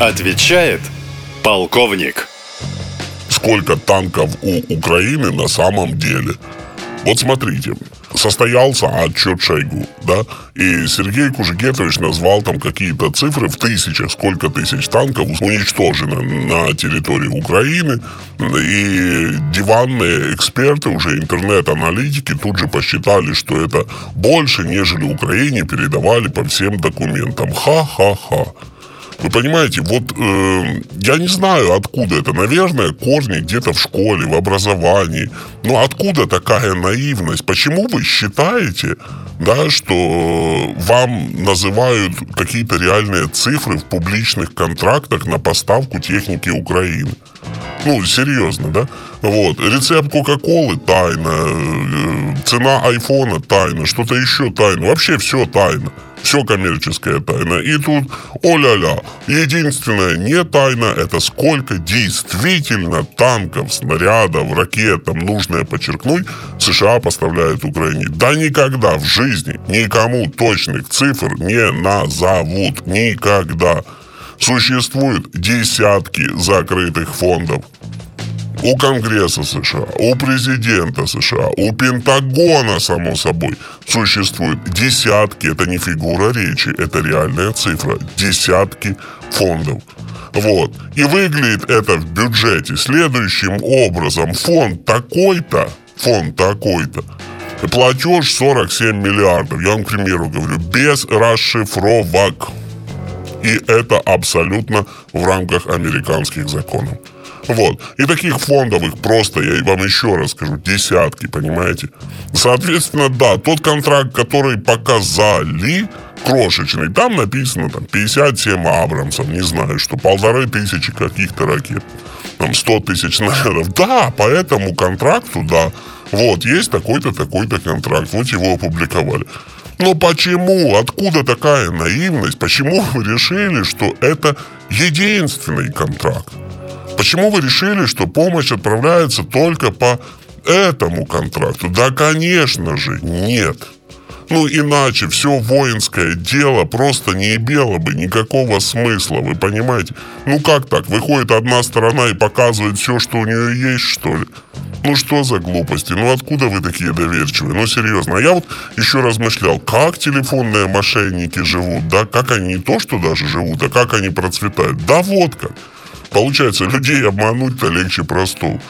Отвечает полковник. Сколько танков у Украины на самом деле? Вот смотрите, состоялся отчет Шойгу, да, и Сергей Кужегетович назвал там какие-то цифры в тысячах, сколько тысяч танков уничтожено на территории Украины, и диванные эксперты, уже интернет-аналитики тут же посчитали, что это больше, нежели Украине передавали по всем документам. Ха-ха-ха. Вы понимаете, вот э, я не знаю, откуда это. Наверное, корни где-то в школе, в образовании. Но откуда такая наивность? Почему вы считаете, да, что вам называют какие-то реальные цифры в публичных контрактах на поставку техники Украины? Ну, серьезно, да? Вот. Рецепт Кока-Колы тайна, э, цена айфона тайна, что-то еще тайна. Вообще все тайна все коммерческая тайна. И тут, о-ля-ля, единственная не тайна, это сколько действительно танков, снарядов, ракет, там нужно подчеркнуть, США поставляют Украине. Да никогда в жизни никому точных цифр не назовут. Никогда. Существуют десятки закрытых фондов у Конгресса США, у президента США, у Пентагона, само собой, существует десятки, это не фигура речи, это реальная цифра, десятки фондов. Вот. И выглядит это в бюджете следующим образом. Фонд такой-то, фонд такой-то, платеж 47 миллиардов, я вам, к примеру, говорю, без расшифровок. И это абсолютно в рамках американских законов. Вот. И таких фондов их просто, я вам еще раз скажу, десятки, понимаете? Соответственно, да, тот контракт, который показали, крошечный, там написано там 57 Абрамсов, не знаю, что полторы тысячи каких-то ракет, там 100 тысяч снарядов. Да, по этому контракту, да, вот, есть такой-то, такой-то контракт, вот его опубликовали. Но почему? Откуда такая наивность? Почему вы решили, что это единственный контракт? Почему вы решили, что помощь отправляется только по этому контракту? Да, конечно же, нет. Ну, иначе все воинское дело просто не имело бы никакого смысла, вы понимаете? Ну, как так? Выходит одна сторона и показывает все, что у нее есть, что ли? Ну, что за глупости? Ну, откуда вы такие доверчивые? Ну, серьезно. А я вот еще размышлял, как телефонные мошенники живут, да? Как они не то, что даже живут, а как они процветают? Да вот как. Получается, людей обмануть-то легче простого.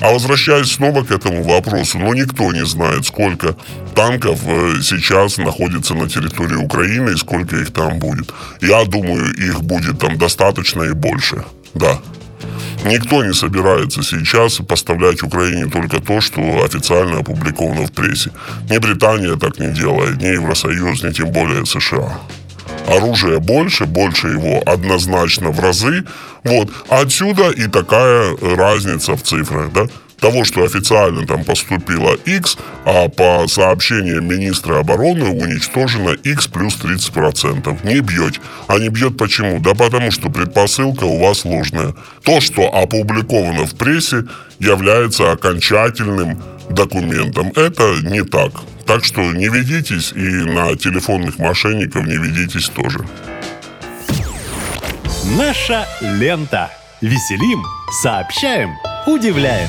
А возвращаясь снова к этому вопросу, ну никто не знает, сколько танков э, сейчас находится на территории Украины и сколько их там будет. Я думаю, их будет там достаточно и больше. Да. Никто не собирается сейчас поставлять Украине только то, что официально опубликовано в прессе. Ни Британия так не делает, ни Евросоюз, ни тем более США оружия больше, больше его однозначно в разы. Вот. Отсюда и такая разница в цифрах, да того, что официально там поступило X, а по сообщениям министра обороны уничтожено X плюс 30%. Не бьете. А не бьет почему? Да потому что предпосылка у вас ложная. То, что опубликовано в прессе, является окончательным документом. Это не так. Так что не ведитесь и на телефонных мошенников не ведитесь тоже. Наша лента. Веселим, сообщаем, удивляем.